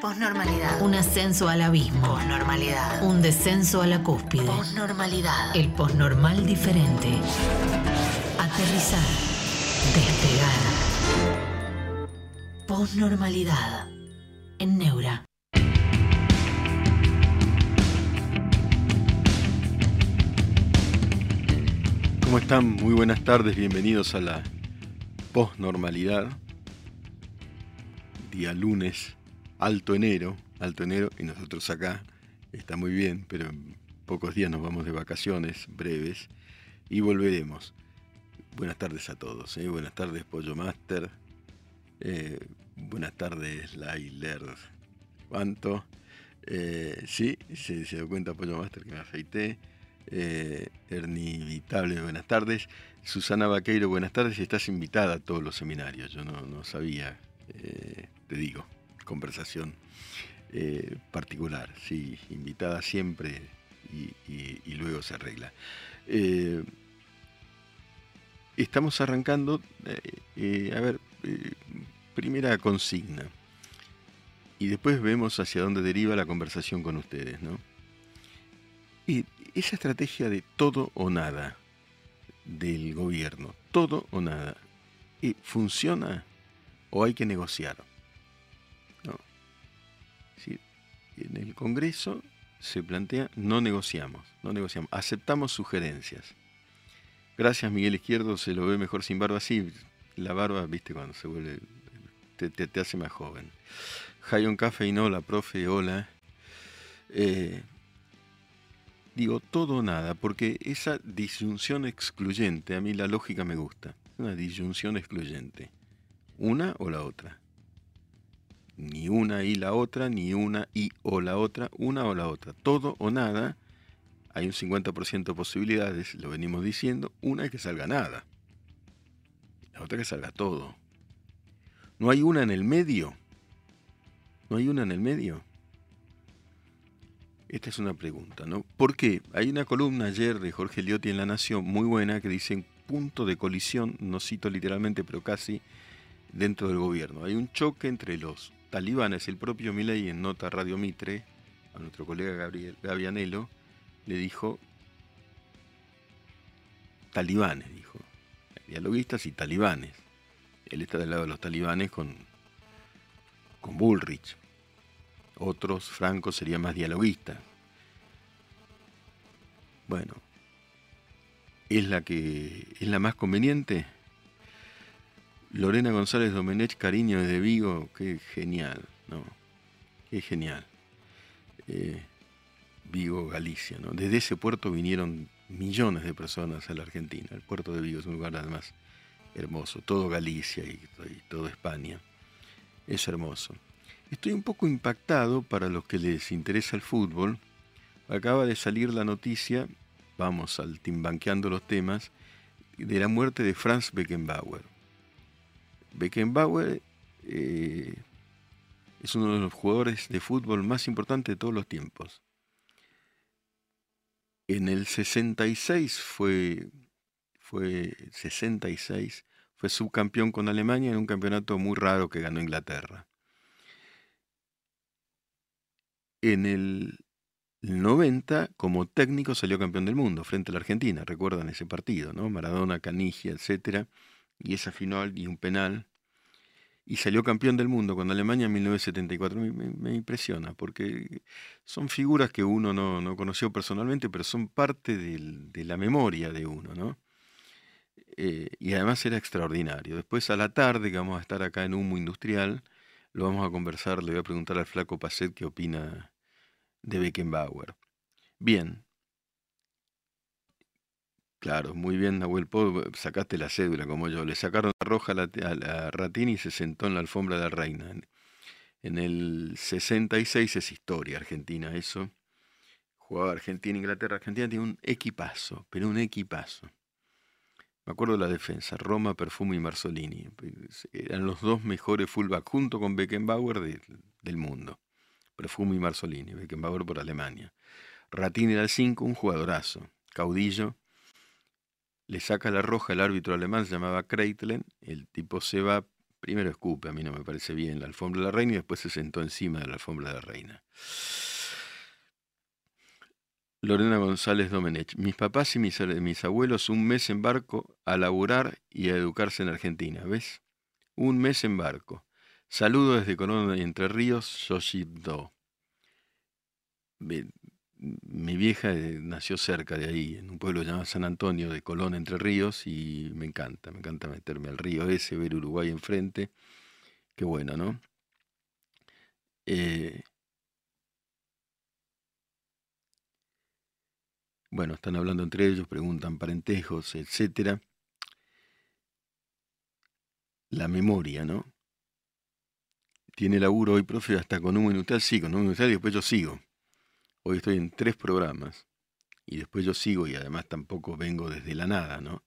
Posnormalidad. Un ascenso al abismo. Posnormalidad. Un descenso a la cúspide. Posnormalidad. El posnormal diferente. Aterrizar. Despegar. Posnormalidad. En Neura. ¿Cómo están? Muy buenas tardes, bienvenidos a la posnormalidad. Día lunes, alto enero, alto enero, y nosotros acá está muy bien, pero en pocos días nos vamos de vacaciones breves y volveremos. Buenas tardes a todos, ¿eh? buenas tardes Pollo Master, eh, buenas tardes Lailer, ¿cuánto? Eh, sí, se, se dio cuenta Pollo Master que me afeité. Eh, Ernie Vitable, buenas tardes. Susana Vaqueiro, buenas tardes. Estás invitada a todos los seminarios. Yo no, no sabía, te digo, conversación eh, particular. Sí, invitada siempre y, luego se arregla. Eh, estamos arrancando, eh, a ver, primera consigna. Y después vemos hacia dónde deriva la conversación con ustedes, ¿no? Y esa estrategia de todo o nada del gobierno, todo o nada, ¿eh, ¿funciona o hay que negociar? Decir, en el Congreso se plantea no negociamos, no negociamos, aceptamos sugerencias. Gracias Miguel Izquierdo, se lo ve mejor sin barba, sí, la barba, viste, cuando se vuelve, te, hace más joven. Jayon Café y no, la profe, hola. Eh, digo todo o nada, porque esa disyunción excluyente, a mí la lógica me gusta. Una disyunción excluyente. Una o la otra. Ni una y la otra, ni una y o la otra, una o la otra. Todo o nada, hay un 50% de posibilidades, lo venimos diciendo, una es que salga nada. La otra que salga todo. ¿No hay una en el medio? ¿No hay una en el medio? Esta es una pregunta, ¿no? ¿Por qué? Hay una columna ayer de Jorge Liotti en La Nación muy buena que dice punto de colisión, no cito literalmente, pero casi dentro del gobierno. Hay un choque entre los talibanes, el propio Milei en nota Radio Mitre, a nuestro colega Gabriel Gavianelo, le dijo talibanes, dijo, dialoguistas y talibanes. Él está del lado de los talibanes con, con Bullrich. Otros, Franco, sería más dialoguista. Bueno, ¿es la que es la más conveniente? Lorena González Domenech, cariño desde Vigo, qué genial, ¿no? Qué genial. Eh, Vigo, Galicia, ¿no? Desde ese puerto vinieron millones de personas a la Argentina. El puerto de Vigo es un lugar además hermoso. Todo Galicia y, todo España. Es hermoso. Estoy un poco impactado para los que les interesa el fútbol. Acaba de salir la noticia, vamos al timbanqueando los temas, de la muerte de Franz Beckenbauer. Beckenbauer eh, es uno de los jugadores de fútbol más importantes de todos los tiempos. En el 66 fue, fue 66, fue subcampeón con Alemania en un campeonato muy raro que ganó Inglaterra. En el 90, como técnico, salió campeón del mundo frente a la Argentina. Recuerdan ese partido, ¿no? Maradona, Canigia, etcétera, y esa final y un penal. Y salió campeón del mundo con Alemania en 1974. Me, impresiona, porque son figuras que uno no, no conoció personalmente, pero son parte de la memoria de uno, ¿no? Eh, y además era extraordinario. Después a la tarde, que vamos a estar acá en Humo Industrial, lo vamos a conversar, le voy a preguntar al flaco Pacet qué opina de Beckenbauer. Bien. Claro, muy bien, Nahuel Po, sacaste la cédula como yo. Le sacaron la roja a la, Ratini y se sentó en la alfombra de la reina. En, en el 66 es historia argentina, eso. Jugaba Argentina, Inglaterra. Argentina tiene un equipazo, pero un equipazo. Me acuerdo de la defensa, Roma, Perfumo y Marzolini. Pues, Eran los dos mejores fullback junto con Beckenbauer de- del mundo. Perfumo y Marzolini, Beckenbauer por Alemania. Ratini era el 5, un jugadorazo. Caudillo. Le saca la roja el árbitro alemán, se llamaba Kreitlen. El tipo se va, Primero escupe, a mí no me parece bien la alfombra de la reina y después se sentó encima de la alfombra de la reina. Lorena González Domenech. Mis papás y mis, abuelos un mes en barco a laburar y a educarse en Argentina. ¿Ves? Un mes en barco. Saludo desde Colón Entre Ríos, Do. Mi vieja eh, nació cerca de ahí, en un pueblo llamado San Antonio de Colón, Entre Ríos, y me encanta, me encanta meterme al río ese, ver Uruguay enfrente. Qué bueno, ¿no? Eh, Bueno, están hablando entre ellos, preguntan parentejos, etcétera. La memoria, ¿no? Tiene laburo hoy, profe, hasta con un minutal, sí, con un minutal y después yo sigo. Hoy estoy en tres programas y después yo sigo y además tampoco vengo desde la nada, ¿no?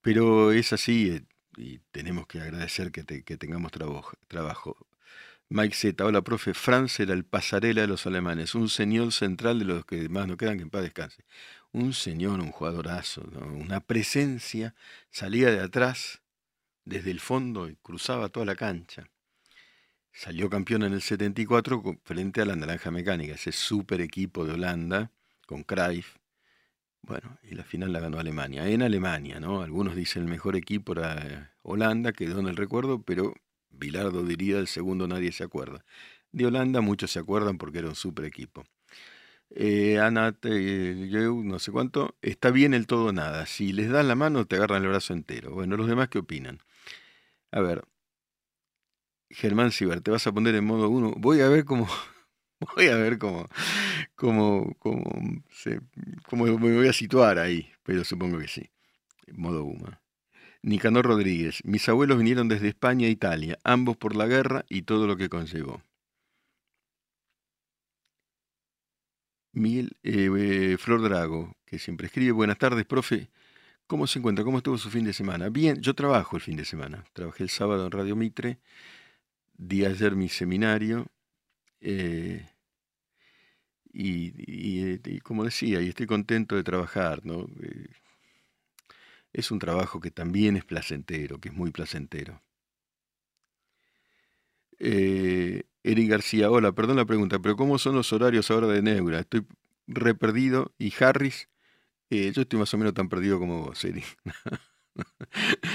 Pero es así eh, y tenemos que agradecer que, tengamos trabajo, trabajo. Mike Z, hola profe, Franz era el pasarela de los alemanes, un señor central de los que más no quedan, que en paz descanse. Un señor, un jugadorazo, una presencia, salía de atrás, desde el fondo y cruzaba toda la cancha. Salió campeón en el 74 frente a la Naranja Mecánica, ese super equipo de Holanda, con Cruyff. Bueno, y la final la ganó Alemania. En Alemania, ¿no? Algunos dicen el mejor equipo era Holanda, quedó en el recuerdo, pero Bilardo diría, el segundo nadie se acuerda. De Holanda muchos se acuerdan porque era un super equipo. Eh, Ana, no sé cuánto, está bien el todo nada. Si les dan la mano, te agarran el brazo entero. Bueno, los demás, ¿qué opinan? A ver, Germán Ciber, te vas a poner en modo 1. Voy a ver cómo, voy a ver cómo, cómo, cómo, cómo me voy a situar ahí, pero supongo que sí. Modo 1. Nicanor Rodríguez. Mis abuelos vinieron desde España e Italia, ambos por la guerra y todo lo que conllevó. Miguel eh, Flor Drago, que siempre escribe, buenas tardes, profe. ¿Cómo se encuentra? ¿Cómo estuvo su fin de semana? Bien, yo trabajo el fin de semana. Trabajé el sábado en Radio Mitre, di ayer mi seminario. Eh, y, como decía, y estoy contento de trabajar, ¿no? es un trabajo que también es placentero, que es muy placentero. Eh, Eric García, hola, perdón la pregunta, pero ¿cómo son los horarios ahora de Neura? Estoy re perdido y Harris, eh, yo estoy más o menos tan perdido como vos, Eric.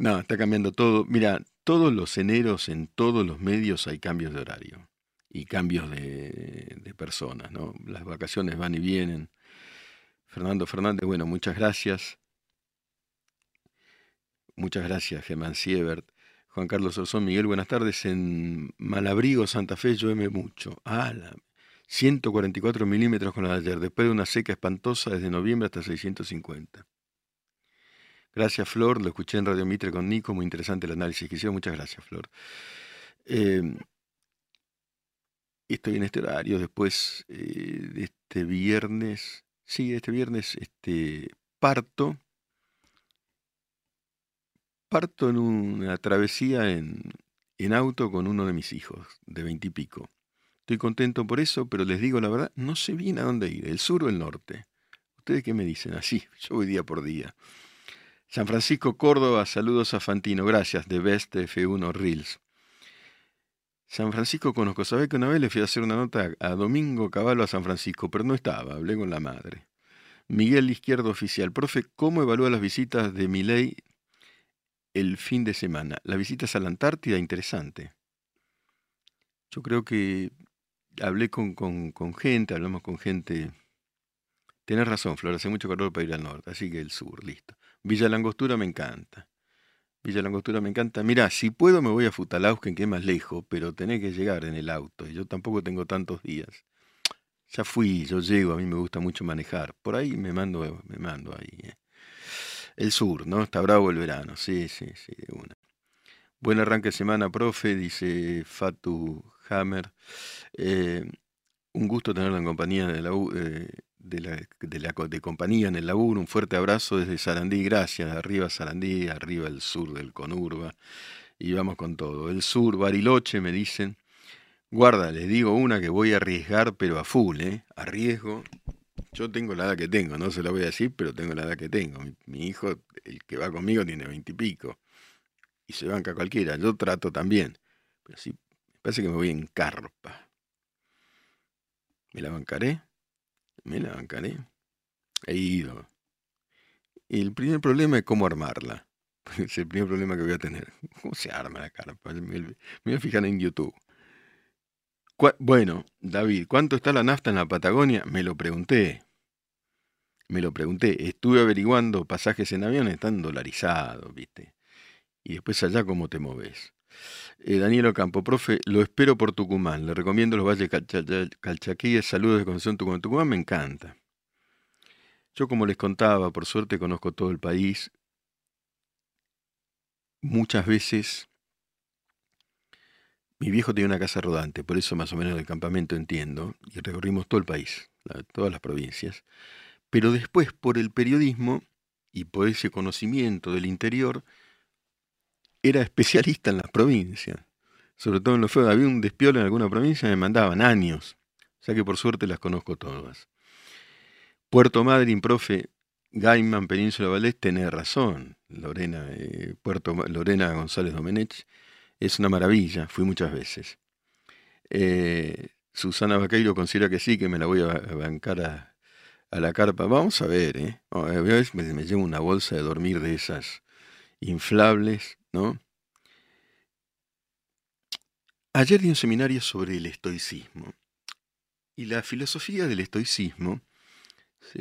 no, está cambiando todo. Mira, todos los eneros en todos los medios hay cambios de horario y cambios de, personas, ¿no? Las vacaciones van y vienen. Fernando Fernández, bueno, muchas gracias. Muchas gracias, Germán Siebert. Juan Carlos Orzón, Miguel, buenas tardes. En Malabrigo, Santa Fe, llueve mucho. Ah, 144 milímetros con la de ayer, después de una seca espantosa desde noviembre hasta 650. Gracias, Flor. Lo escuché en Radio Mitre con Nico. Muy interesante el análisis que hicieron. Muchas gracias, Flor. Em, estoy en este horario después eh, este viernes. Sí, este viernes este, parto parto en una travesía en, auto con uno de mis hijos, de veintipico. Estoy contento por eso, pero les digo la verdad, no sé bien a dónde ir, el sur o el norte. ¿Ustedes qué me dicen? Así, yo voy día por día. San Francisco, Córdoba, saludos a Fantino, gracias, de Best F1 Reels. San Francisco conozco, ¿sabés que una vez le fui a hacer una nota a Domingo Caballo a San Francisco, pero no estaba, hablé con la madre. Miguel Izquierdo Oficial, profe, ¿cómo evalúa las visitas de Miley el fin de semana. La visita a la Antártida, interesante. Yo creo que hablé con, con, gente, hablamos con gente. Tienes razón, Flor, hace mucho calor para ir al norte, así que el sur, listo. Villa Langostura me encanta. Villa Langostura me encanta. Mirá, si puedo me voy a Futalausken, que es más lejos, pero tenés que llegar en el auto. Y yo tampoco tengo tantos días. Ya fui, yo llego, a mí me gusta mucho manejar. Por ahí me mando, me mando ahí. Eh. El sur, ¿no? Está bravo el verano, sí, sí, sí, de una. Buen arranque de semana, profe, dice Fatu Hammer. Eh, un gusto tenerlo en compañía de la, eh, de, la, de, compañía en el laburo. Un fuerte abrazo desde Sarandí, gracias. Arriba Sarandí, arriba el sur del Conurba. Y vamos con todo. El sur, Bariloche, me dicen. Guarda, les digo una que voy a arriesgar, pero a full, ¿eh? Arriesgo yo tengo la edad que tengo, no se la voy a decir, pero tengo la edad que tengo. Mi, hijo, el que va conmigo, tiene veintipico. y se banca cualquiera. Yo trato también. Pero sí, me parece que me voy en carpa. ¿Me la bancaré? ¿Me la bancaré? He ido. El primer problema es cómo armarla. Es el primer problema que voy a tener. ¿Cómo se arma la carpa? Me, voy a fijar en YouTube. Bueno, David, ¿cuánto está la nafta en la Patagonia? Me lo pregunté. Me lo pregunté. Estuve averiguando pasajes en avión, están dolarizados, ¿viste? Y después allá cómo te moves. Eh, Daniel Ocampo, profe, lo espero por Tucumán. Le recomiendo los valles Calcha- Calchaquíes. Saludos de Concepción Tucumán. Tucumán me encanta. Yo, como les contaba, por suerte conozco todo el país. Muchas veces mi viejo tenía una casa rodante, por eso más o menos del campamento entiendo, y recorrimos todo el país, todas las provincias. Pero después, por el periodismo y por ese conocimiento del interior, era especialista en las provincias. Sobre todo en los fuegos. Había un despiolo en alguna provincia, me mandaban años. O sea que por suerte las conozco todas. Puerto Madryn, profe, Gaiman, Península Valdés, tenés razón. Lorena, eh, Puerto, Lorena González Domenech, es una maravilla, fui muchas veces. Eh, Susana Vaqueiro considera que sí, que me la voy a ba- a bancar a, la carpa. Vamos a ver, ¿eh? A ver, me, me llevo una bolsa de dormir de esas inflables, Ayer di un seminario sobre el estoicismo. Y la filosofía del estoicismo,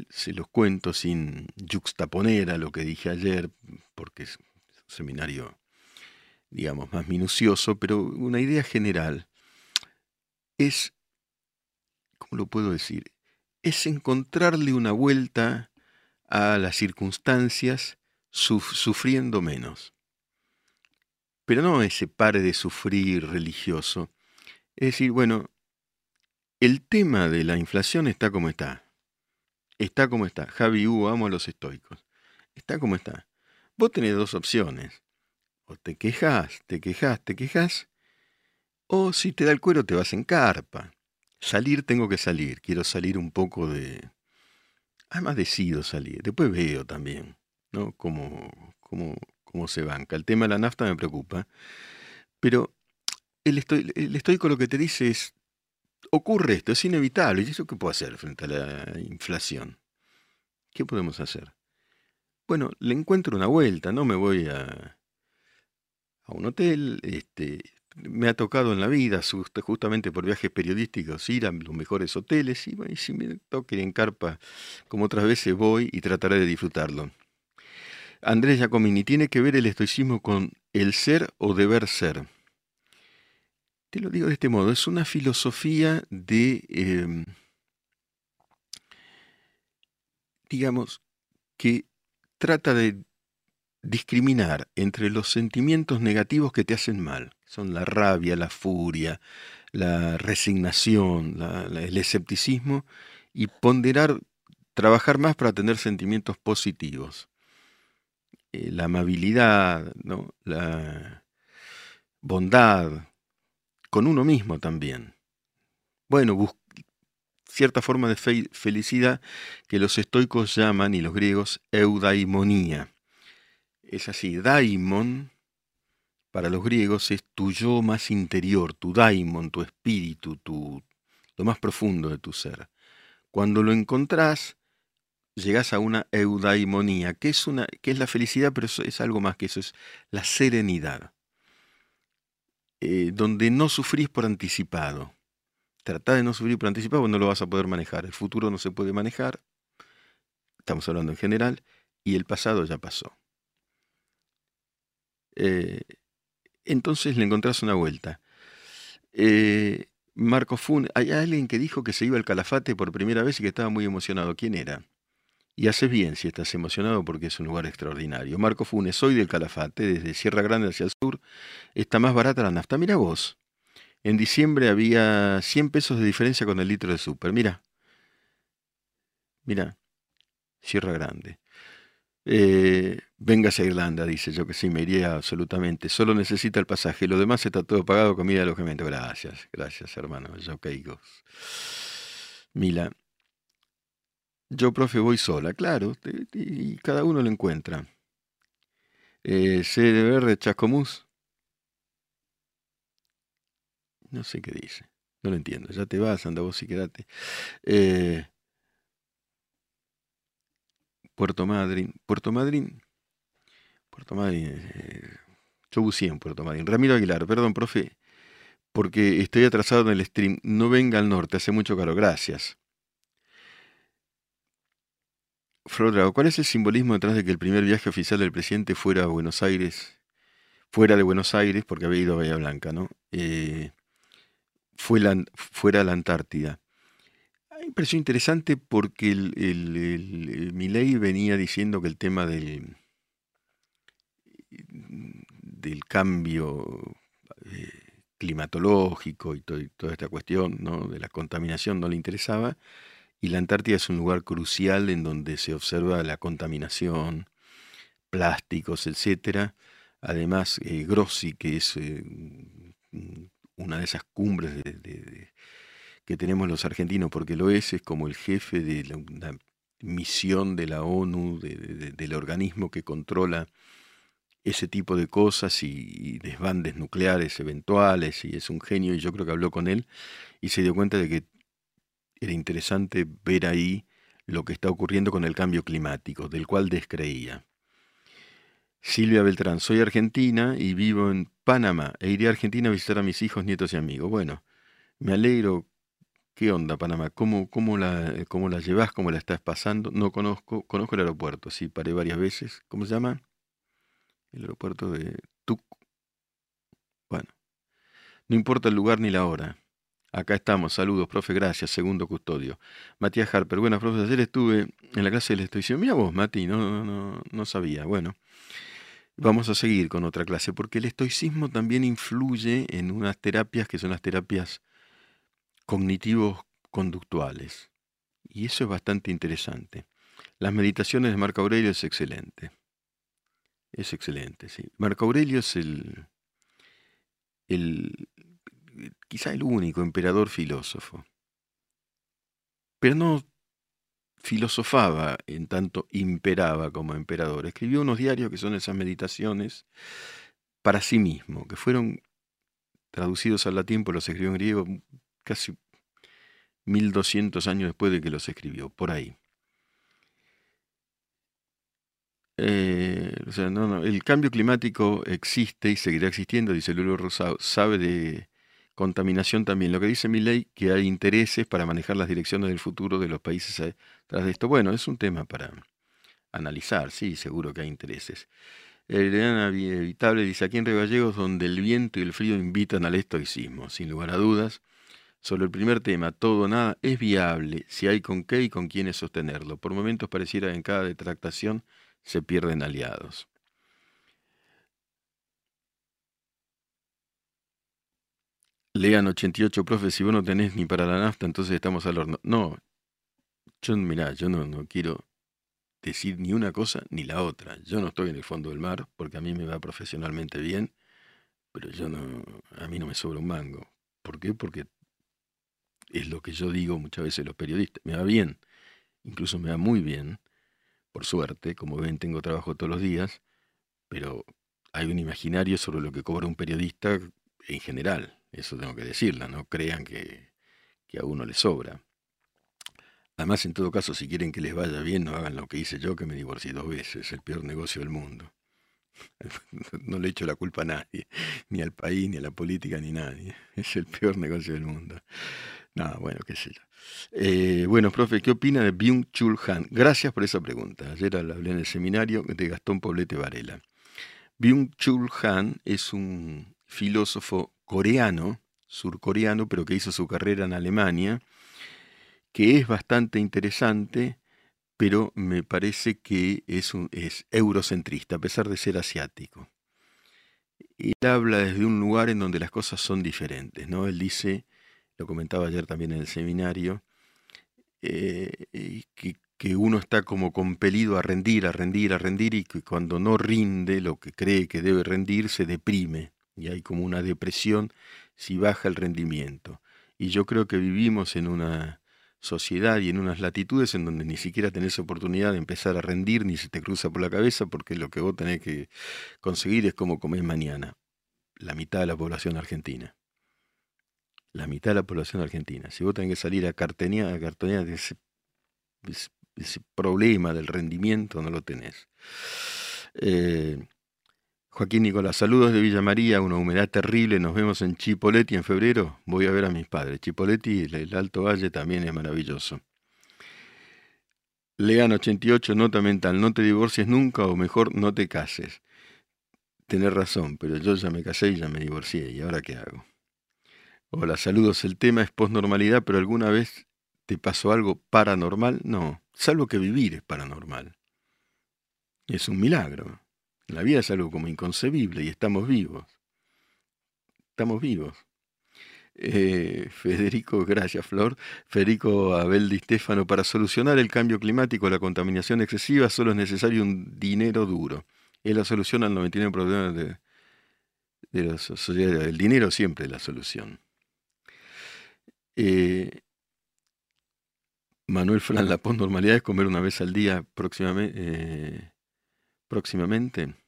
se, los cuento sin juxtaponer a lo que dije ayer, porque es un seminario, digamos, más minucioso, pero una idea general es, ¿cómo lo puedo decir? Es encontrarle una vuelta a las circunstancias suf- sufriendo menos. Pero no ese pare de sufrir religioso. Es decir, bueno, el tema de la inflación está como está. Está como está. Javi Hugo, amo a los estoicos. Está como está. Vos tenés dos opciones. O te quejas, te quejas, te quejas. O si te da el cuero te vas en carpa. Salir tengo que salir. Quiero salir un poco de... Además decido salir. Después veo también, ¿no? Cómo, cómo, cómo se banca. El tema de la nafta me preocupa. Pero el, estoi- el estoico lo que te dice es, ocurre esto, es inevitable. ¿Y eso qué puedo hacer frente a la inflación? ¿Qué podemos hacer? Bueno, le encuentro una vuelta, no me voy a, a un hotel, este, me ha tocado en la vida, just- justamente por viajes periodísticos, ir a los mejores hoteles y, y si me toca ir en carpa, como otras veces voy y trataré de disfrutarlo. Andrés Giacomini, ¿tiene que ver el estoicismo con el ser o deber ser? Te lo digo de este modo, es una filosofía de, eh, digamos, que trata de discriminar entre los sentimientos negativos que te hacen mal, son la rabia, la furia, la resignación, el escepticismo, y ponderar, trabajar más para tener sentimientos positivos. Eh, la amabilidad, ¿no? la bondad, con uno mismo también. Bueno, cierta forma de fe- felicidad que los estoicos llaman, y los griegos, eudaimonía. Es así, daimon, para los griegos, es tu yo más interior, tu daimon, tu espíritu, tu, lo más profundo de tu ser. Cuando lo encontrás, llegás a una eudaimonía, que es, una, que es la felicidad, pero es algo más que eso, es la serenidad, eh, donde no sufrís por anticipado. Tratá de no sufrir por anticipado, no lo vas a poder manejar. El futuro no se puede manejar, estamos hablando en general, y el pasado ya pasó. Eh, entonces le encontrás una vuelta. Eh, Marco Fun, hay alguien que dijo que se iba al Calafate por primera vez y que estaba muy emocionado. ¿Quién era? Y haces bien si estás emocionado porque es un lugar extraordinario. Marco Funes, soy del Calafate, desde Sierra Grande hacia el sur. Está más barata la nafta. Mira vos. En diciembre había 100 pesos de diferencia con el litro de súper. Mira. Mira. Sierra Grande. Eh, véngase a Irlanda, dice yo que sí, me iría absolutamente. Solo necesita el pasaje. Lo demás está todo pagado, comida alojamiento. Gracias, gracias, hermano. Yo caigo. Mila. Yo, profe, voy sola, claro, y cada uno lo encuentra. Eh, CDR Chascomús. No sé qué dice. No lo entiendo. Ya te vas, anda vos y quédate. Eh, Puerto Madryn. Puerto Madryn. Puerto Madryn. Eh, yo buceé en Puerto Madryn. Ramiro Aguilar, perdón, profe, porque estoy atrasado en el stream. No venga al norte, hace mucho calor. Gracias. Frodrago, ¿cuál es el simbolismo detrás de que el primer viaje oficial del presidente fuera a Buenos Aires, fuera de Buenos Aires, porque había ido a Bahía Blanca, ¿no? Eh, fue la, fuera a la Antártida. A mí me pareció interesante porque el, venía diciendo que el tema del, del cambio eh, climatológico y, y, toda esta cuestión ¿no? de la contaminación no le interesaba y la Antártida es un lugar crucial en donde se observa la contaminación, plásticos, etcétera. Además, eh, Grossi, que es eh, una de esas cumbres que tenemos los argentinos, porque lo es, es como el jefe de la, misión de la ONU, del organismo que controla ese tipo de cosas y, y, desbandes nucleares eventuales, y es un genio, y yo creo que habló con él y se dio cuenta de que era interesante ver ahí lo que está ocurriendo con el cambio climático, del cual descreía. Silvia Beltrán, soy argentina y vivo en Panamá e iré a Argentina a visitar a mis hijos, nietos y amigos. Bueno, me alegro. ¿Qué onda, Panamá? ¿Cómo, cómo, la, cómo la llevas? ¿Cómo la estás pasando? No conozco, conozco el aeropuerto, sí, paré varias veces. ¿Cómo se llama? El aeropuerto de Tuc. Bueno, no importa el lugar ni la hora. Acá estamos, saludos, profe, gracias, segundo custodio. Matías Harper, buenas, profe, ayer estuve en la clase de la estoición. Mira vos, Mati, no, no, no, no sabía. Bueno, vamos a seguir con otra clase, porque el estoicismo también influye en unas terapias que son las terapias cognitivos conductuales. Y eso es bastante interesante. Las meditaciones de Marco Aurelio es excelente. Es excelente, sí. Marco Aurelio es el, el, quizá el único emperador filósofo. Pero no filosofaba en tanto imperaba como emperador. Escribió unos diarios que son esas meditaciones para sí mismo, que fueron traducidos al latín, por los escribió en griego casi 1200 años después de que los escribió, por ahí. Eh, o sea, no, no, el cambio climático existe y seguirá existiendo, dice Lulu Rosado, sabe de contaminación también. Lo que dice mi ley, que hay intereses para manejar las direcciones del futuro de los países tras de esto. Bueno, es un tema para analizar, sí, seguro que hay intereses. Elena Evitable dice, aquí en Río Gallegos, donde el viento y el frío invitan al estoicismo, sin lugar a dudas. Sobre el primer tema, todo nada es viable si hay con qué y con quiénes sostenerlo. Por momentos pareciera que en cada detractación se pierden aliados. Lean 88, profe, si vos no tenés ni para la nafta, entonces estamos al horno. No, yo, mirá, yo no, no quiero decir ni una cosa ni la otra. Yo no estoy en el fondo del mar porque a mí me va profesionalmente bien, pero yo no, a mí no me sobra un mango. ¿Por qué? Porque es lo que yo digo muchas veces los periodistas. Me va bien, incluso me va muy bien, por suerte, como ven tengo trabajo todos los días, pero hay un imaginario sobre lo que cobra un periodista en general. Eso tengo que decirla, no crean que, a uno le sobra. Además, en todo caso, si quieren que les vaya bien, no hagan lo que hice yo, que me divorcié dos veces, el peor negocio del mundo. No le echo la culpa a nadie, ni al país, ni a la política, ni a nadie. Es el peor negocio del mundo. No, bueno, qué sé yo. Eh, bueno, profe, ¿qué opina de Byung-Chul Han? Gracias por esa pregunta. Ayer hablé en el seminario de Gastón Poblete Varela. Byung-Chul Han es un filósofo coreano, surcoreano, pero que hizo su carrera en Alemania, que es bastante interesante, pero me parece que es, un, eurocentrista, a pesar de ser asiático. Él habla desde un lugar en donde las cosas son diferentes, ¿no? Él dice, lo comentaba ayer también en el seminario, eh, que, que uno está como compelido a rendir, a rendir, a rendir, y que cuando no rinde lo que cree que debe rendir, se deprime y hay como una depresión si baja el rendimiento. Y yo creo que vivimos en una sociedad y en unas latitudes en donde ni siquiera tenés oportunidad de empezar a rendir ni se te cruza por la cabeza porque lo que vos tenés que conseguir es como comer mañana. La mitad de la población argentina. La mitad de la población argentina. Si vos tenés que salir a cartonear, a cartonear ese, ese, problema del rendimiento, no lo tenés. Eh, Joaquín Nicolás, saludos de Villa María, una humedad terrible, nos vemos en Chipoletti en febrero, voy a ver a mis padres. Chipoletti, el Alto Valle también es maravilloso. Lean 88, nota mental, no te divorcies nunca o mejor no te cases. Tenés razón, pero yo ya me casé y ya me divorcié, ¿y ahora qué hago? Hola, saludos, el tema es posnormalidad, pero ¿alguna vez te pasó algo paranormal? No, salvo que vivir es paranormal. Es un milagro. La vida es algo como inconcebible y estamos vivos. Estamos vivos. Eh, Federico, gracias Flor. Federico Abel Di Stefano, para solucionar el cambio climático, la contaminación excesiva, solo es necesario un dinero duro. Es la solución al 99% problemas de, la sociedad. El dinero siempre es la solución. Eh, Manuel Fran, la posnormalidad es comer una vez al día. Eh, próximamente.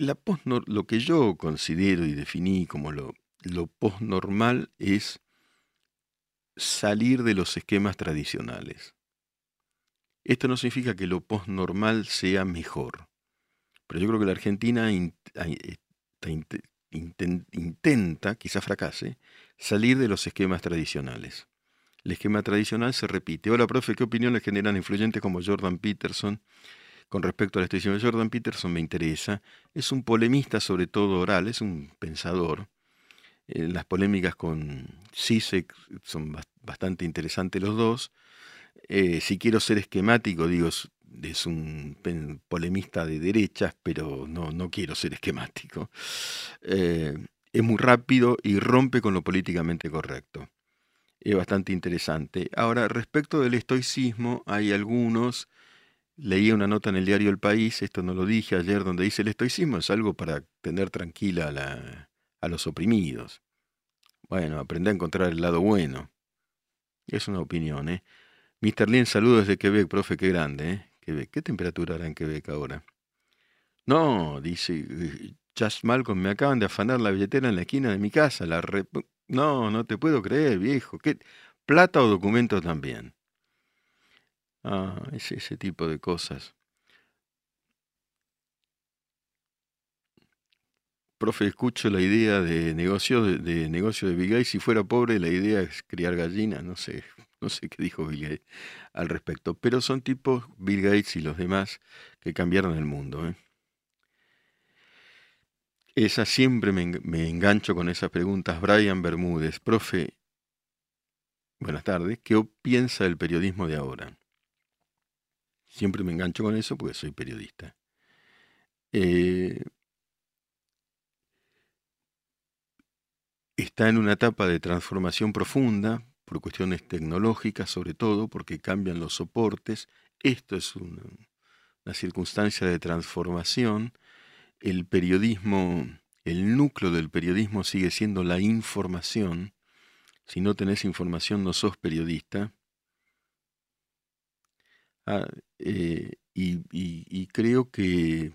Lo que yo considero y definí como lo, lo postnormal es salir de los esquemas tradicionales. Esto no significa que lo postnormal sea mejor, pero yo creo que la Argentina intenta, quizá fracase, salir de los esquemas tradicionales. El esquema tradicional se repite. Hola, profe, ¿qué opiniones generan influyentes como Jordan Peterson? Con respecto a la extensión de Jordan Peterson me interesa. Es un polemista sobre todo oral, es un pensador. Eh, las polémicas con Sisek son bastante interesantes los dos. Eh, si quiero ser esquemático, digo, es, un polemista de derechas, pero no, no quiero ser esquemático. Eh, es muy rápido y rompe con lo políticamente correcto es bastante interesante. Ahora, respecto del estoicismo, hay algunos, leí una nota en el diario El País, esto no lo dije ayer, donde dice el estoicismo es algo para tener tranquila a, los oprimidos. Bueno, aprende a encontrar el lado bueno. Es una opinión, ¿eh? Mr. Lin, saludos desde Quebec, profe, qué grande, ¿eh? Quebec. ¿Qué temperatura hará en Quebec ahora? No, dice Just Malcolm, me acaban de afanar la billetera en la esquina de mi casa, la no, no te puedo creer, viejo. ¿Qué? ¿Plata o documentos también? Ah, es ese tipo de cosas. Profe, escucho la idea de negocio de, negocio de Bill Gates. Si fuera pobre, la idea es criar gallinas. No sé, no sé qué dijo Bill Gates al respecto. Pero son tipos, Bill Gates y los demás, que cambiaron el mundo. ¿eh? Esa siempre me, engancho con esas preguntas. Brian Bermúdez, profe, buenas tardes, ¿qué piensa del periodismo de ahora? Siempre me engancho con eso porque soy periodista. Eh, está en una etapa de transformación profunda por cuestiones tecnológicas sobre todo, porque cambian los soportes. Esto es una circunstancia de transformación el periodismo, el núcleo del periodismo sigue siendo la información. Si no tenés información no sos periodista. Ah, eh, y, creo que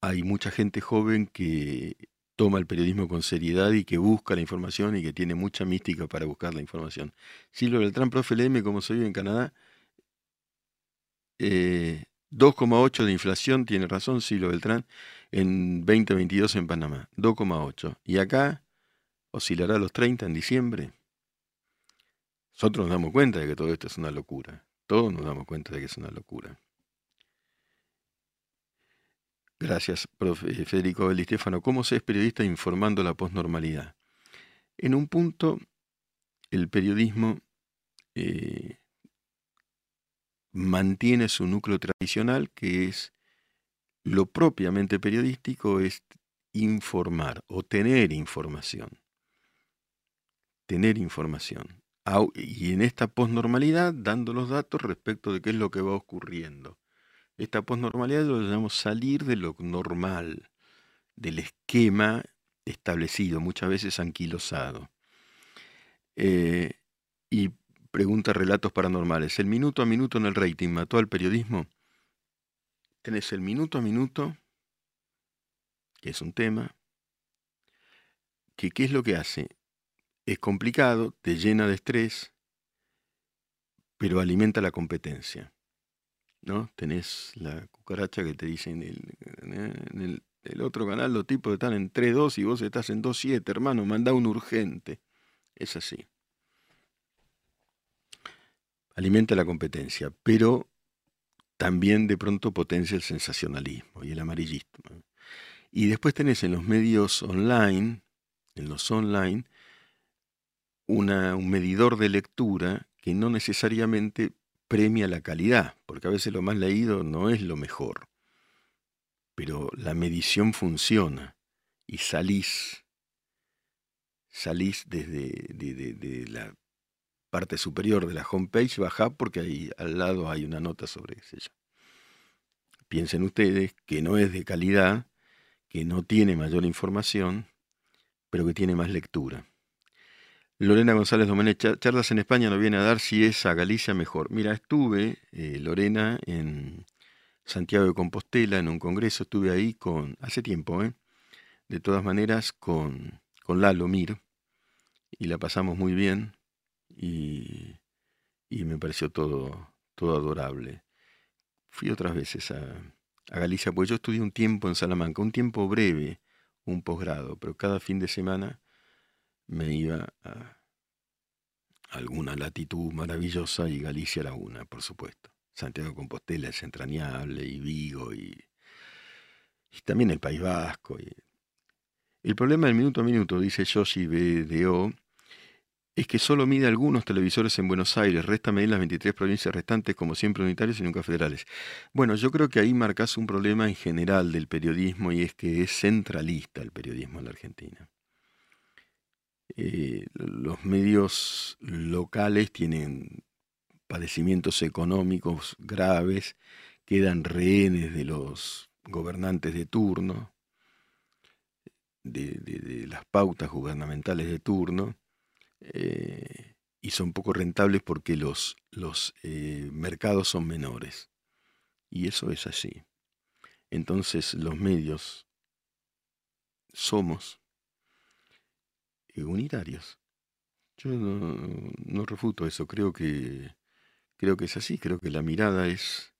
hay mucha gente joven que toma el periodismo con seriedad y que busca la información y que tiene mucha mística para buscar la información. Silvio Beltrán, profe, léeme como soy en Canadá. Eh, 2,8 de inflación, tiene razón Silo Beltrán, en 2022 en Panamá. 2,8. Y acá oscilará los 30 en diciembre. Nosotros nos damos cuenta de que todo esto es una locura. Todos nos damos cuenta de que es una locura. Gracias, profe Federico Belistefano. ¿Cómo se es periodista informando la posnormalidad? En un punto, el periodismo eh, mantiene su núcleo tradicional, que es lo propiamente periodístico, es informar o tener información. Tener información. Y en esta posnormalidad, dando los datos respecto de qué es lo que va ocurriendo. Esta posnormalidad lo llamamos salir de lo normal, del esquema establecido, muchas veces anquilosado. Eh, y pregunta relatos paranormales. ¿El minuto a minuto en el rating mató al periodismo? Tenés el minuto a minuto, que es un tema, que qué es lo que hace. Es complicado, te llena de estrés, pero alimenta la competencia. ¿no? Tenés la cucaracha que te dice en el, el, otro canal los tipos están en 3-2 y vos estás en 2-7, hermano, manda un urgente. Es así. Alimenta la competencia, pero también de pronto potencia el sensacionalismo y el amarillismo. Y después tenés en los medios online, en los online, una, un medidor de lectura que no necesariamente premia la calidad, porque a veces lo más leído no es lo mejor, pero la medición funciona y salís, salís desde de, la parte superior de la homepage, bajá porque ahí al lado hay una nota sobre ella. Piensen ustedes que no es de calidad, que no tiene mayor información, pero que tiene más lectura. Lorena González Domenech, charlas en España no viene a dar si es a Galicia mejor. Mira, estuve, eh, Lorena, en Santiago de Compostela, en un congreso, estuve ahí con, hace tiempo, ¿eh? de todas maneras, con, con Lalo Mir, y la pasamos muy bien, y, y me pareció todo, todo adorable. Fui otras veces a, a Galicia, porque yo estudié un tiempo en Salamanca, un tiempo breve, un posgrado, pero cada fin de semana me iba a alguna latitud maravillosa y Galicia era una, por supuesto. Santiago de Compostela es entrañable y Vigo y, también el País Vasco. Y... El problema del minuto a minuto, dice Yoshi BDO, es que solo mide algunos televisores en Buenos Aires, resta medir las 23 provincias restantes como siempre unitarios y nunca federales. Bueno, yo creo que ahí marcas un problema en general del periodismo y es que es centralista el periodismo en la Argentina. Eh, los medios locales tienen padecimientos económicos graves, quedan rehenes de los gobernantes de turno, de, las pautas gubernamentales de turno, eh, y son poco rentables porque los, los eh, mercados son menores. Y eso es así. Entonces los medios somos unitarios. Yo no, refuto eso, creo que creo que es así, creo que la mirada es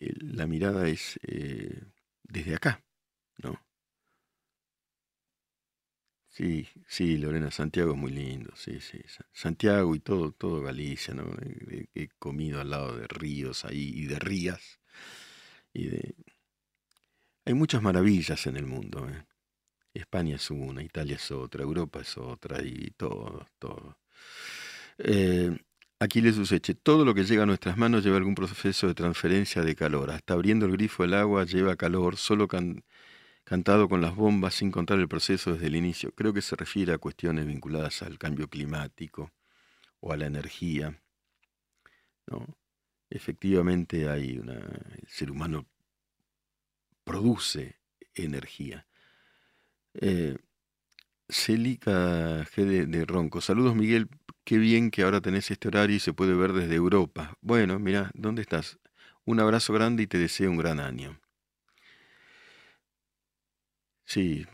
la mirada es eh, desde acá, ¿no? Sí, sí, Lorena, Santiago es muy lindo, sí, sí. Santiago y todo, todo Galicia, ¿no? He comido al lado de ríos ahí y de rías. Y de... Hay muchas maravillas en el mundo, ¿eh? España es una, Italia es otra, Europa es otra y todo, todo. Eh, Aquiles Useche, todo lo que llega a nuestras manos lleva algún proceso de transferencia de calor. Hasta abriendo el grifo del agua lleva calor, solo cantado con las bombas sin contar el proceso desde el inicio. Creo que se refiere a cuestiones vinculadas al cambio climático o a la energía. ¿no? Efectivamente hay una, el ser humano produce energía. Eh, Celica G de, Ronco. Saludos Miguel, qué bien que ahora tenés este horario y se puede ver desde Europa. Bueno, mira, ¿dónde estás? Un abrazo grande y te deseo un gran año. Sí,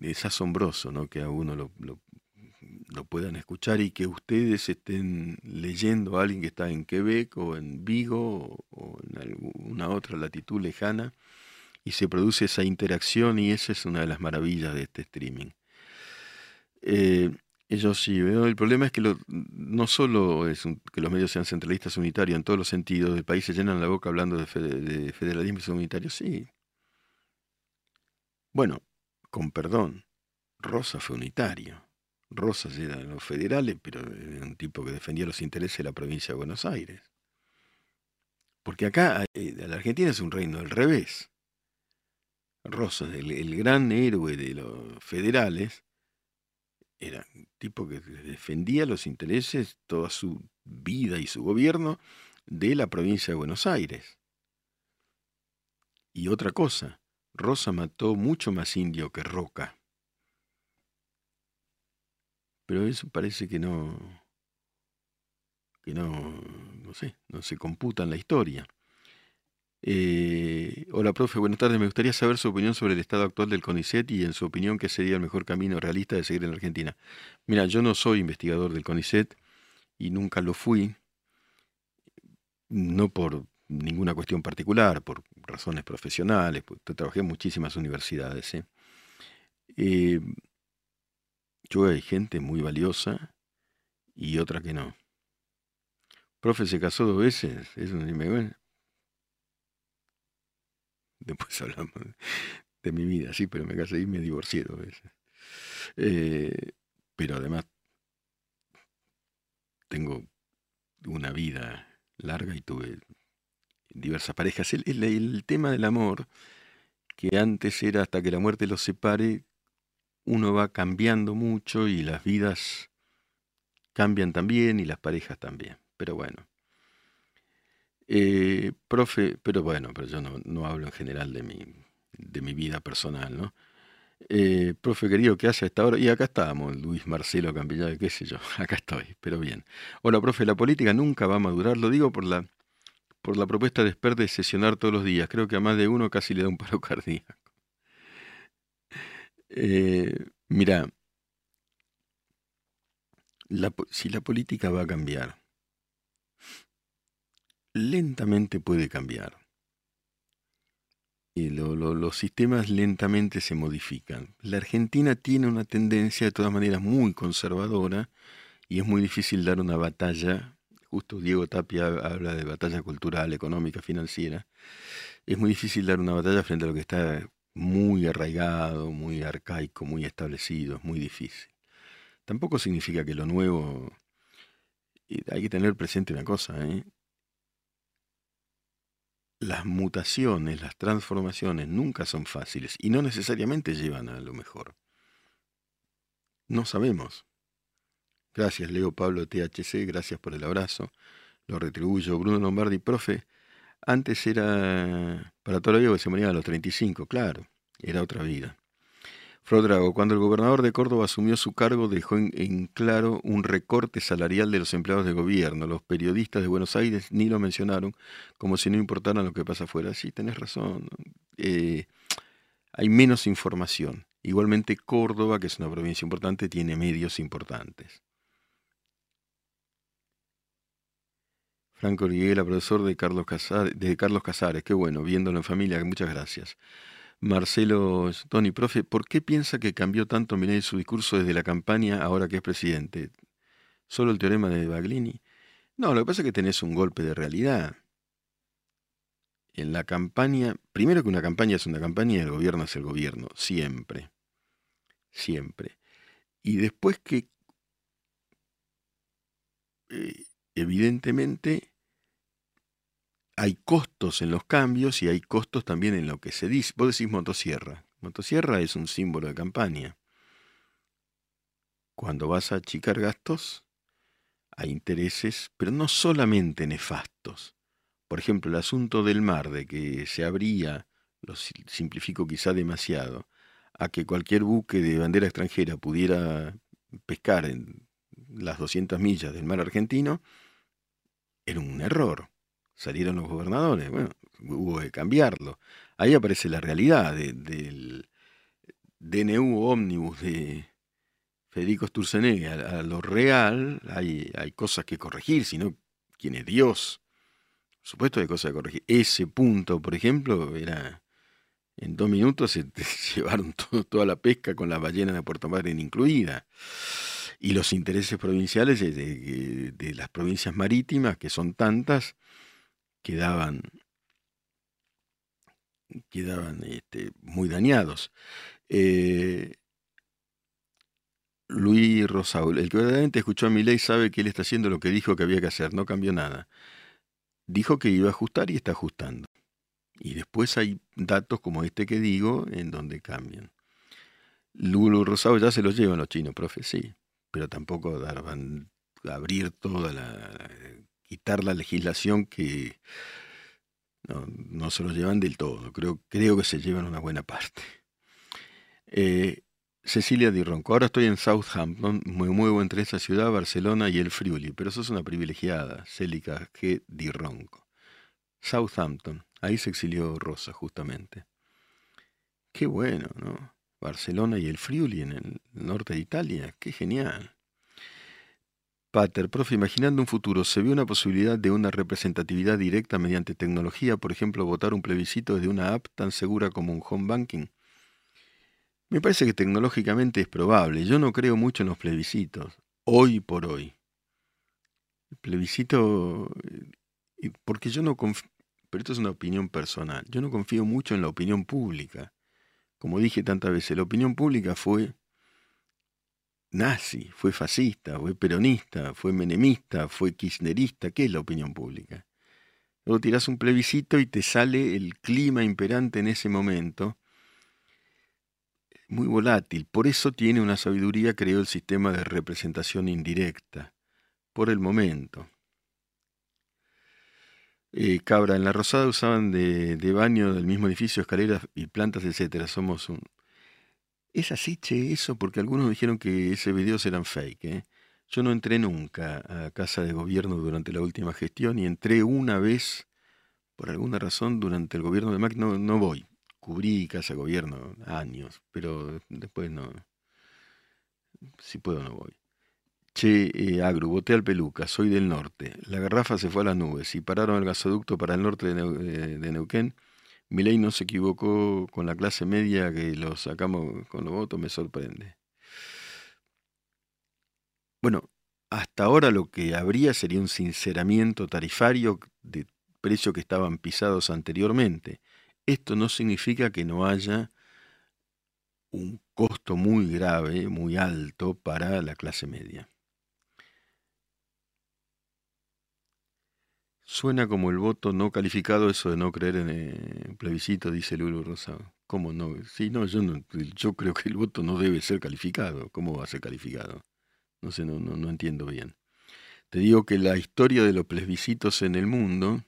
es asombroso, ¿no? Que a uno lo, lo, puedan escuchar y que ustedes estén leyendo a alguien que está en Quebec o en Vigo o en alguna otra latitud lejana y se produce esa interacción y esa es una de las maravillas de este streaming. Eh, ellos sí, el problema es que no solo es que los medios sean centralistas unitarios en todos los sentidos, del país se llenan la boca hablando de, federalismo y unitario, sí. Bueno, con perdón, Rosa fue unitario. Rosa era de los federales, pero era un tipo que defendía los intereses de la provincia de Buenos Aires. Porque acá eh, la Argentina es un reino del revés. Rosas, el, gran héroe de los federales, era un tipo que defendía los intereses toda su vida y su gobierno de la provincia de Buenos Aires. Y otra cosa, Rosa mató mucho más indio que Roca. Pero eso parece que no que no no sé, no se computa en la historia. Eh, hola, profe, buenas tardes. Me gustaría saber su opinión sobre el estado actual del CONICET y en su opinión qué sería el mejor camino realista de seguir en Argentina. Mira, yo no soy investigador del CONICET y nunca lo fui, no por ninguna cuestión particular, por razones profesionales, porque trabajé en muchísimas universidades. ¿eh? Eh, yo hay gente muy valiosa y otra que no. Profe se casó dos veces, me bueno. Después hablamos de mi vida, sí, pero me casé y me divorcié dos veces. Eh, pero además tengo una vida larga y tuve diversas parejas. El, tema del amor, que antes era hasta que la muerte los separe, uno va cambiando mucho y las vidas cambian también y las parejas también. Pero bueno. Eh, profe, pero bueno, pero yo no, hablo en general de mi, de mi vida personal, ¿no? Eh, profe querido, ¿qué hace a esta hora? Y acá estamos, Luis Marcelo Campillado, qué sé yo, acá estoy, pero bien. Hola, profe, la política nunca va a madurar, lo digo por la por la propuesta de Esper de sesionar todos los días. Creo que a más de uno casi le da un paro cardíaco. Eh, mira, si la política va a cambiar, lentamente puede cambiar. Y los sistemas lentamente se modifican. La Argentina tiene una tendencia de todas maneras muy conservadora y es muy difícil dar una batalla justo Diego Tapia habla de batalla cultural, económica, financiera, es muy difícil dar una batalla frente a lo que está muy arraigado, muy arcaico, muy establecido, es muy difícil. Tampoco significa que lo nuevo... Hay que tener presente una cosa, ¿eh? Las mutaciones, las transformaciones nunca son fáciles y no necesariamente llevan a lo mejor. No sabemos. Gracias, Leo Pablo THC, gracias por el abrazo. Lo retribuyo. Bruno Lombardi, profe, antes era para la vida que se moría a los 35, claro, era otra vida. Frodrago, cuando el gobernador de Córdoba asumió su cargo, dejó en, claro un recorte salarial de los empleados de gobierno. Los periodistas de Buenos Aires ni lo mencionaron, como si no importara lo que pasa afuera. Sí, tenés razón. Eh, hay menos información. Igualmente Córdoba, que es una provincia importante, tiene medios importantes. Franco Origuela, profesor de Carlos Casares, qué bueno, viéndolo en familia, muchas gracias. Marcelo Tony, profe, ¿por qué piensa que cambió tanto Milei su discurso desde la campaña ahora que es presidente? ¿Solo el teorema de Baglini? No, lo que pasa es que tenés un golpe de realidad. En la campaña, primero que una campaña es una campaña y el gobierno es el gobierno, siempre. Siempre. Y después que eh, evidentemente hay costos en los cambios y hay costos también en lo que se dice. Vos decís motosierra. Motosierra es un símbolo de campaña. Cuando vas a achicar gastos, hay intereses, pero no solamente nefastos. Por ejemplo, el asunto del mar, de que se abría, lo simplifico quizá demasiado, a que cualquier buque de bandera extranjera pudiera pescar en las 200 millas del mar argentino, era un error salieron los gobernadores, bueno, hubo que cambiarlo. Ahí aparece la realidad del DNU ómnibus de Federico Sturzenegger a, lo real, hay, hay cosas que corregir, sino quién es Dios. Por supuesto hay cosas que corregir. Ese punto, por ejemplo, era en dos minutos se, llevaron toda la pesca con la ballena de Puerto Madryn incluida. Y los intereses provinciales de, de las provincias marítimas, que son tantas, quedaban, quedaban este, muy dañados. Eh, Luis Rosaul, el que verdaderamente escuchó a mi ley sabe que él está haciendo lo que dijo que había que hacer, no cambió nada. Dijo que iba a ajustar y está ajustando. Y después hay datos como este que digo en donde cambian. Lulo Rosado ya se los llevan los chinos, profe, sí, pero tampoco van a abrir toda la, quitar la legislación que no, se lo llevan del todo. Creo, creo que se llevan una buena parte. Eh, Cecilia Di Ronco, ahora estoy en Southampton, me muevo entre esa ciudad, Barcelona y el Friuli, pero sos una privilegiada, Célica G. Di Ronco. Southampton, ahí se exilió Rosa, justamente. Qué bueno, ¿no? Barcelona y el Friuli en el norte de Italia, qué genial. Pater, profe, imaginando un futuro, ¿se ve una posibilidad de una representatividad directa mediante tecnología, por ejemplo, votar un plebiscito desde una app tan segura como un home banking? Me parece que tecnológicamente es probable. Yo no creo mucho en los plebiscitos, hoy por hoy. El plebiscito, eh, porque yo no confío, pero esto es una opinión personal, yo no confío mucho en la opinión pública. Como dije tantas veces, la opinión pública fue nazi, fue fascista, fue peronista, fue menemista, fue kirchnerista. ¿Qué es la opinión pública? Luego tirás un plebiscito y te sale el clima imperante en ese momento muy volátil. Por eso tiene una sabiduría, creo, el sistema de representación indirecta, por el momento. Eh, Cabra, en la Rosada usaban de, baño del mismo edificio, escaleras y plantas, etcétera. Somos un. Es así, che, eso, porque algunos dijeron que ese videos eran fake. ¿eh? Yo no entré nunca a casa de gobierno durante la última gestión y entré una vez, por alguna razón, durante el gobierno de Mac. No, no voy, cubrí casa de gobierno años, pero después no. Si puedo, no voy. Che, eh, Agru, boté al peluca, soy del norte. La garrafa se fue a las nubes y pararon el gasoducto para el norte de, eh, de Neuquén. Ley no se equivocó con la clase media que lo sacamos con los votos, me sorprende. Bueno, hasta ahora lo que habría sería un sinceramiento tarifario de precios que estaban pisados anteriormente. Esto no significa que no haya un costo muy grave, muy alto para la clase media. Suena como el voto no calificado eso de no creer en el eh, plebiscito, dice Lulu Rosado. ¿Cómo no? Sí, no, yo no, creo que el voto no debe ser calificado. ¿Cómo va a ser calificado? No sé, no, no, no entiendo bien. Te digo que la historia de los plebiscitos en el mundo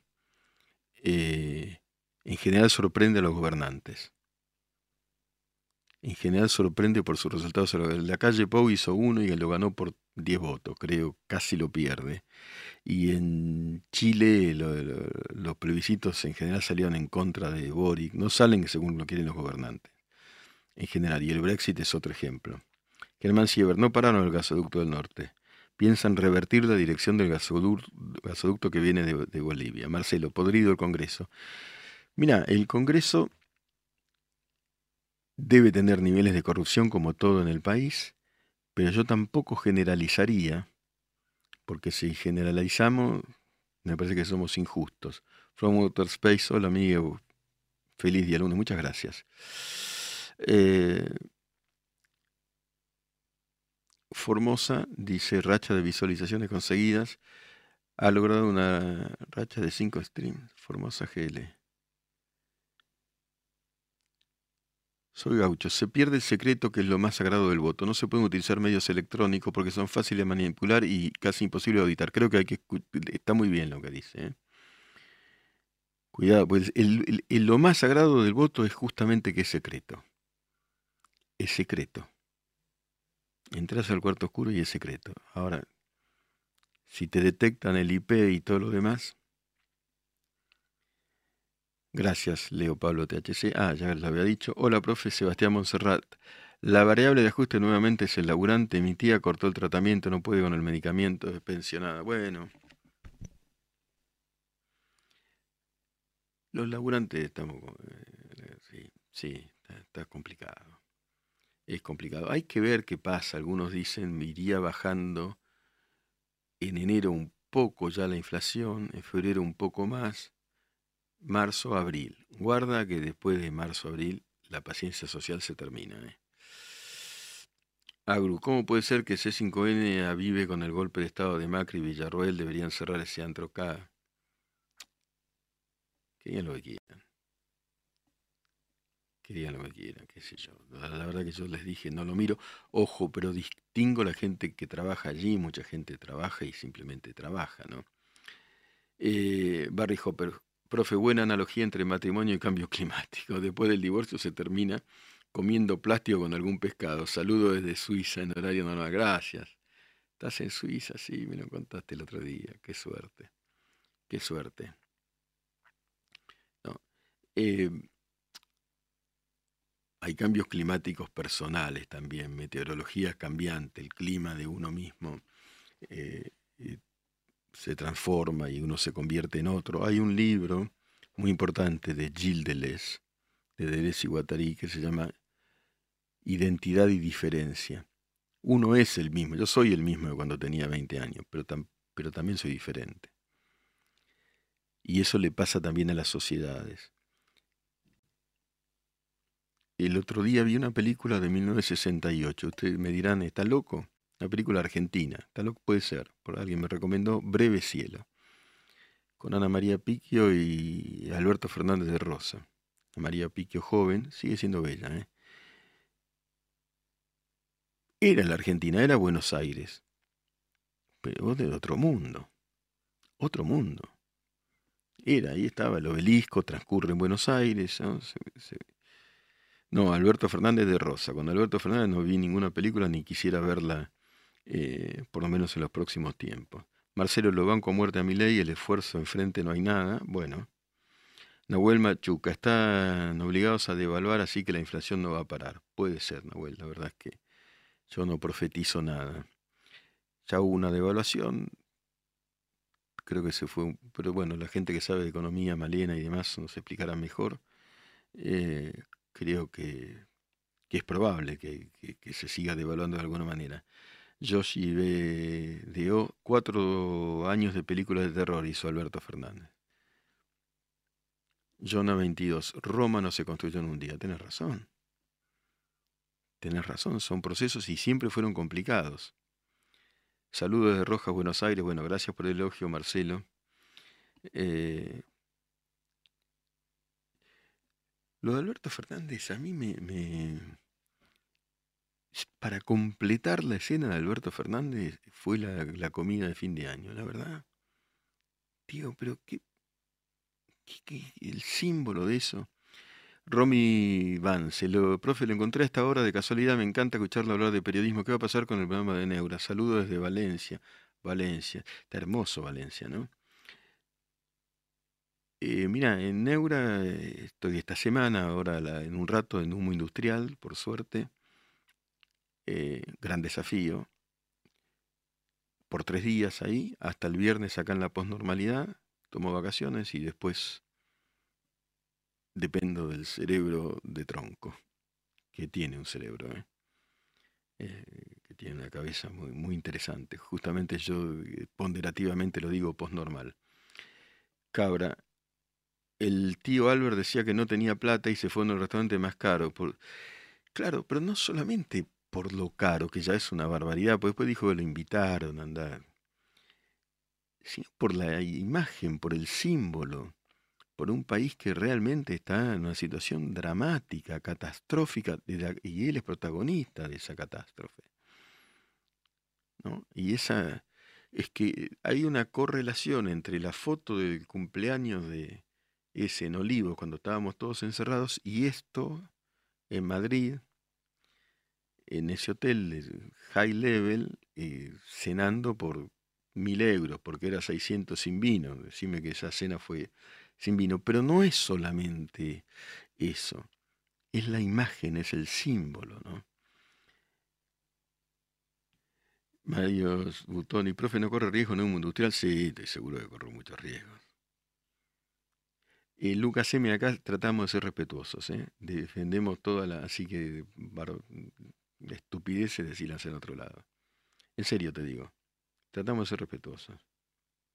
eh, en general sorprende a los gobernantes. En general sorprende por sus resultados. La calle Pou hizo uno y lo ganó por 10 votos, creo, casi lo pierde. Y en Chile los plebiscitos en general salieron en contra de Boric, no salen según lo quieren los gobernantes. En general, y el Brexit es otro ejemplo. Germán Siever, no pararon el gasoducto del norte. Piensan revertir la dirección del gasoducto que viene de, de Bolivia. Marcelo, podrido el Congreso. Mira, el Congreso debe tener niveles de corrupción como todo en el país, pero yo tampoco generalizaría, porque si generalizamos, me parece que somos injustos. From Outer Space, hola amigo, feliz día lunes, muchas gracias. Eh, Formosa dice racha de visualizaciones conseguidas, ha logrado una racha de 5 streams. Formosa GL. Soy gaucho. Se pierde el secreto que es lo más sagrado del voto. No se pueden utilizar medios electrónicos porque son fáciles de manipular y casi imposible de auditar. Creo que hay que está muy bien lo que dice. ¿eh? Cuidado, pues lo más sagrado del voto es justamente que es secreto. Es secreto. Entras al cuarto oscuro y es secreto. Ahora, si te detectan el IP y todo lo demás, Gracias, Leo Pablo THC. Ah, ya lo había dicho. Hola, profe Sebastián Monserrat. La variable de ajuste nuevamente es el laburante. Mi tía cortó el tratamiento, no puede con el medicamento, es pensionada. Bueno. Los laburantes estamos... Eh, sí, sí, está, complicado. Es complicado. Hay que ver qué pasa. Algunos dicen, iría bajando en enero un poco ya la inflación, en febrero un poco más marzo-abril. Guarda que después de marzo-abril la paciencia social se termina. ¿eh? Agru, ¿cómo puede ser que C5N avive con el golpe de estado de Macri y Villarroel? Deberían cerrar ese antro acá. Que digan lo que quieran. Que digan lo que quieran, qué sé yo. La, verdad que yo les dije, no lo miro. Ojo, pero distingo la gente que trabaja allí. Mucha gente trabaja y simplemente trabaja, ¿no? Eh, Barry Hopper, Profe, buena analogía entre matrimonio y cambio climático. Después del divorcio se termina comiendo plástico con algún pescado. Saludo desde Suiza en horario normal. Gracias. ¿Estás en Suiza? Sí, me lo contaste el otro día. Qué suerte. Qué suerte. Eh, hay cambios climáticos personales también, meteorología cambiante, el clima de uno mismo eh, se transforma y uno se convierte en otro. Hay un libro muy importante de Gilles Deleuze, de Deleuze y Guattari, que se llama Identidad y Diferencia. Uno es el mismo, yo soy el mismo de cuando tenía 20 años, pero, pero también soy diferente. Y eso le pasa también a las sociedades. El otro día vi una película de 1968. Ustedes me dirán, ¿está loco? Una película argentina. ¿Está loco? Puede ser. Por alguien me recomendó Breve Cielo. Con Ana María Piquio y Alberto Fernández de Rosa. Ana María Piquio joven, sigue siendo bella. ¿eh? Era la Argentina, era Buenos Aires. Pero de otro mundo. Otro mundo. Era, ahí estaba el obelisco, transcurre en Buenos Aires. ¿no? No, Alberto Fernández de Rosa. Con Alberto Fernández no vi ninguna película ni quisiera verla, eh, por lo menos en los próximos tiempos. Marcelo Lobán con muerte a mi ley, el esfuerzo enfrente no hay nada. Bueno. Nahuel Machuca, están obligados a devaluar así que la inflación no va a parar. Puede ser, Nahuel, la verdad es que yo no profetizo nada. Ya hubo una devaluación, creo que se fue, pero bueno, la gente que sabe de economía, Malena y demás, nos explicará mejor. Eh, creo que, es probable que, se siga devaluando de alguna manera. Yoshi B. cuatro años de películas de terror hizo Alberto Fernández. Jonah 22, Roma no se construyó en un día. Tienes razón. Tienes razón, son procesos y siempre fueron complicados. Saludos de Rojas, Buenos Aires. Bueno, gracias por el elogio, Marcelo. Eh, Lo de Alberto Fernández a mí me, Para completar la escena de Alberto Fernández fue la, comida de fin de año, la verdad. Tío, pero qué, el símbolo de eso. Romy Vance, lo, profe, lo encontré a esta hora de casualidad, me encanta escucharlo hablar de periodismo. ¿Qué va a pasar con el programa de Neura? Saludos desde Valencia. Valencia, está hermoso Valencia, ¿no? Eh, mira, en Neura eh, estoy esta semana, ahora en un rato en Humo Industrial, por suerte. Eh, gran desafío. Por tres días ahí, hasta el viernes acá en la posnormalidad, tomo vacaciones y después dependo del cerebro de tronco, que tiene un cerebro, que tiene una cabeza muy, muy interesante. Justamente yo ponderativamente lo digo posnormal. Cabra, el tío Albert decía que no tenía plata y se fue a un restaurante más caro. Claro, pero no solamente por lo caro, que ya es una barbaridad, porque después dijo que lo invitaron a andar, sino por la imagen, por el símbolo, por un país que realmente está en una situación dramática, catastrófica, y él es protagonista de esa catástrofe. ¿no? Y esa es que hay una correlación entre la foto del cumpleaños de, ese en Olivos cuando estábamos todos encerrados y esto en Madrid, en ese hotel high level, eh, cenando por mil euros, porque era 600 sin vino. Decime que esa cena fue sin vino. Pero no es solamente eso, es la imagen, es el símbolo, ¿no? Mario Butoni, profe, ¿no corre riesgo en un mundo industrial? Sí, estoy seguro que corro muchos riesgos. Eh, Lucas M, acá tratamos de ser respetuosos, ¿eh? defendemos toda la, así que es decirlas en otro lado. En serio te digo, tratamos de ser respetuosos.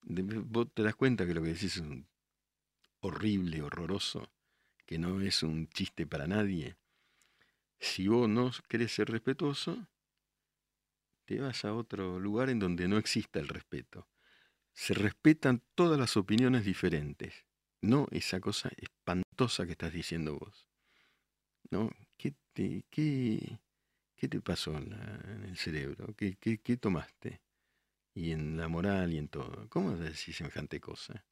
vos te das cuenta que lo que decís es un horrible, horroroso, que no es un chiste para nadie. Si vos no querés ser respetuoso, te vas a otro lugar en donde no exista el respeto. Se respetan todas las opiniones diferentes no esa cosa espantosa que estás diciendo vos. ¿No? ¿Qué te, qué, qué te pasó en, el cerebro? ¿Qué, ¿Qué, qué, tomaste? Y en la moral y en todo. ¿Cómo decís semejante cosa?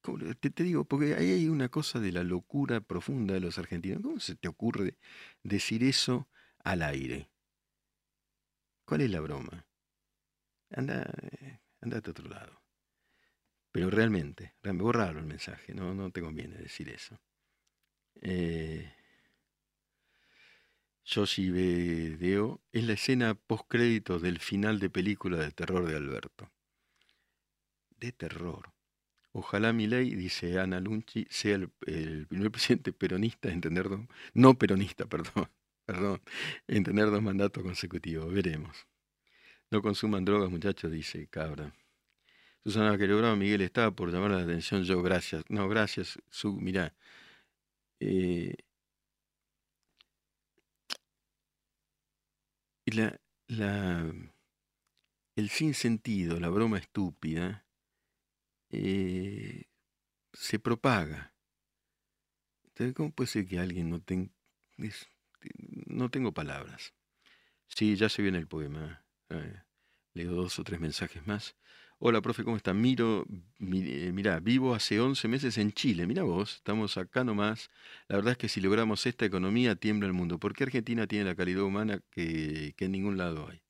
¿cómo te, digo, porque ahí hay una cosa de la locura profunda de los argentinos. ¿Cómo se te ocurre decir eso al aire? ¿Cuál es la broma? Anda, andate a otro lado. Pero realmente, borralo el mensaje, no, no te conviene decir eso. Eh, Yoshi Video es la escena postcréditos del final de película de terror de Alberto. De terror. Ojalá mi ley, dice Ana Lunchi, sea el, primer presidente peronista en tener dos, no peronista, perdón, perdón, en tener dos mandatos consecutivos. Veremos. No consuman drogas, muchachos, dice Cabra. Susana que logró Miguel estaba por llamar la atención yo, gracias. No, gracias, su, mirá. Eh, la, la, el sinsentido, la broma estúpida, eh, se propaga. Entonces, ¿cómo puede ser que alguien no tenga... No tengo palabras. Sí, ya se viene el poema. Eh, leo dos o tres mensajes más. Hola, profe, ¿cómo está? Miro, mi- eh, mirá, vivo hace 11 meses en Chile. Mira vos, estamos acá nomás. La verdad es que si logramos esta economía, tiembla el mundo. ¿Por qué Argentina tiene la calidad humana que, que en ningún lado hay?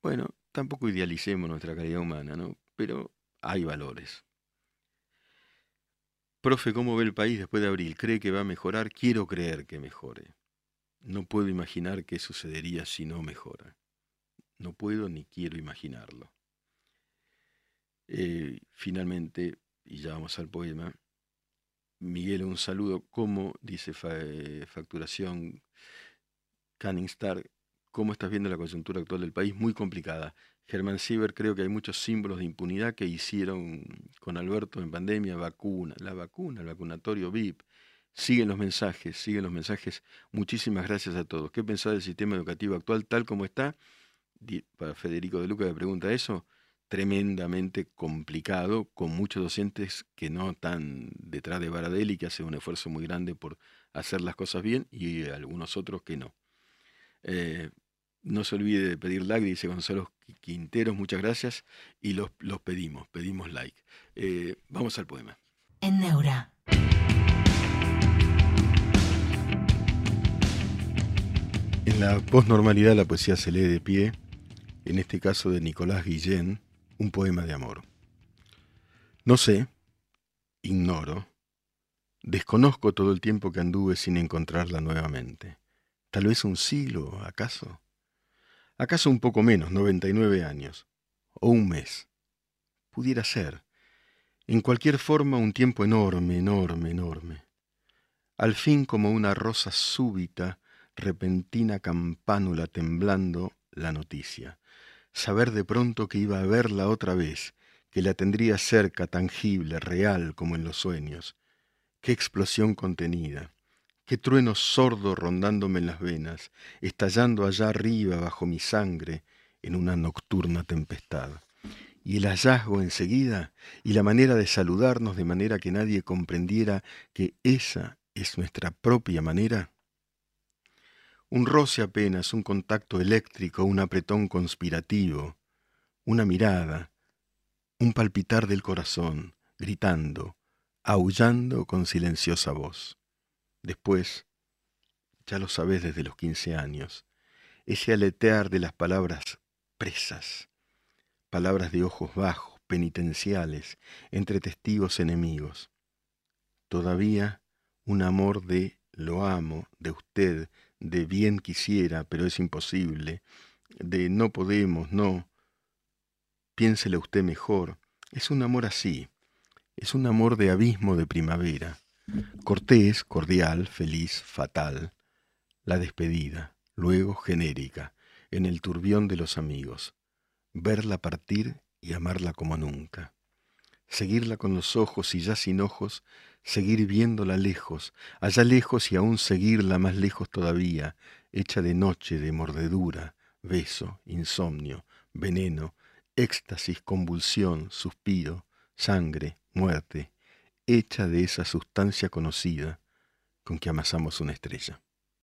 Bueno, tampoco idealicemos nuestra calidad humana, ¿no? Pero hay valores. Profe, ¿cómo ve el país después de abril? ¿Cree que va a mejorar? Quiero creer que mejore. No puedo imaginar qué sucedería si no mejora. No puedo ni quiero imaginarlo. Eh, finalmente, y ya vamos al poema, Miguel, un saludo. ¿Cómo, dice eh, Facturación Canning Star, cómo estás viendo la coyuntura actual del país? Muy complicada. Germán Sieber, creo que hay muchos símbolos de impunidad que hicieron con Alberto en pandemia, vacuna, la vacuna, el vacunatorio VIP. Siguen los mensajes, siguen los mensajes. Muchísimas gracias a todos. ¿Qué pensás del sistema educativo actual tal como está? Para Federico de Luca me pregunta eso tremendamente complicado, con muchos docentes que no están detrás de Baradel y que hacen un esfuerzo muy grande por hacer las cosas bien y algunos otros que no. Eh, no se olvide de pedir like, dice Gonzalo Qui- Quinteros, muchas gracias y los, los pedimos, pedimos like. Eh, vamos al poema. En Neura. En la posnormalidad la poesía se lee de pie, en este caso de Nicolás Guillén, un poema de amor. No sé, ignoro, desconozco todo el tiempo que anduve sin encontrarla nuevamente. Tal vez un siglo, acaso. Acaso un poco menos, 99 años, o un mes. Pudiera ser. En cualquier forma un tiempo enorme, enorme, enorme. Al fin como una rosa súbita, repentina campánula temblando la noticia. Saber de pronto que iba a verla otra vez, que la tendría cerca, tangible, real como en los sueños. Qué explosión contenida, qué trueno sordo rondándome en las venas, estallando allá arriba bajo mi sangre en una nocturna tempestad. Y el hallazgo enseguida, y la manera de saludarnos de manera que nadie comprendiera que esa es nuestra propia manera. Un roce apenas, un contacto eléctrico, un apretón conspirativo, una mirada, un palpitar del corazón, gritando, aullando con silenciosa voz. Después, ya lo sabes desde los quince años, ese aletear de las palabras presas, palabras de ojos bajos, penitenciales, entre testigos enemigos. Todavía un amor de lo amo, de usted, de bien quisiera, pero es imposible, de no podemos, no, piénsele usted mejor. Es un amor así, es un amor de abismo de primavera, cortés, cordial, feliz, fatal, la despedida, luego genérica, en el turbión de los amigos, verla partir y amarla como nunca, seguirla con los ojos y ya sin ojos, seguir viéndola lejos, allá lejos y aún seguirla más lejos todavía, hecha de noche, de mordedura, beso, insomnio, veneno, éxtasis, convulsión, suspiro, sangre, muerte, hecha de esa sustancia conocida con que amasamos una estrella.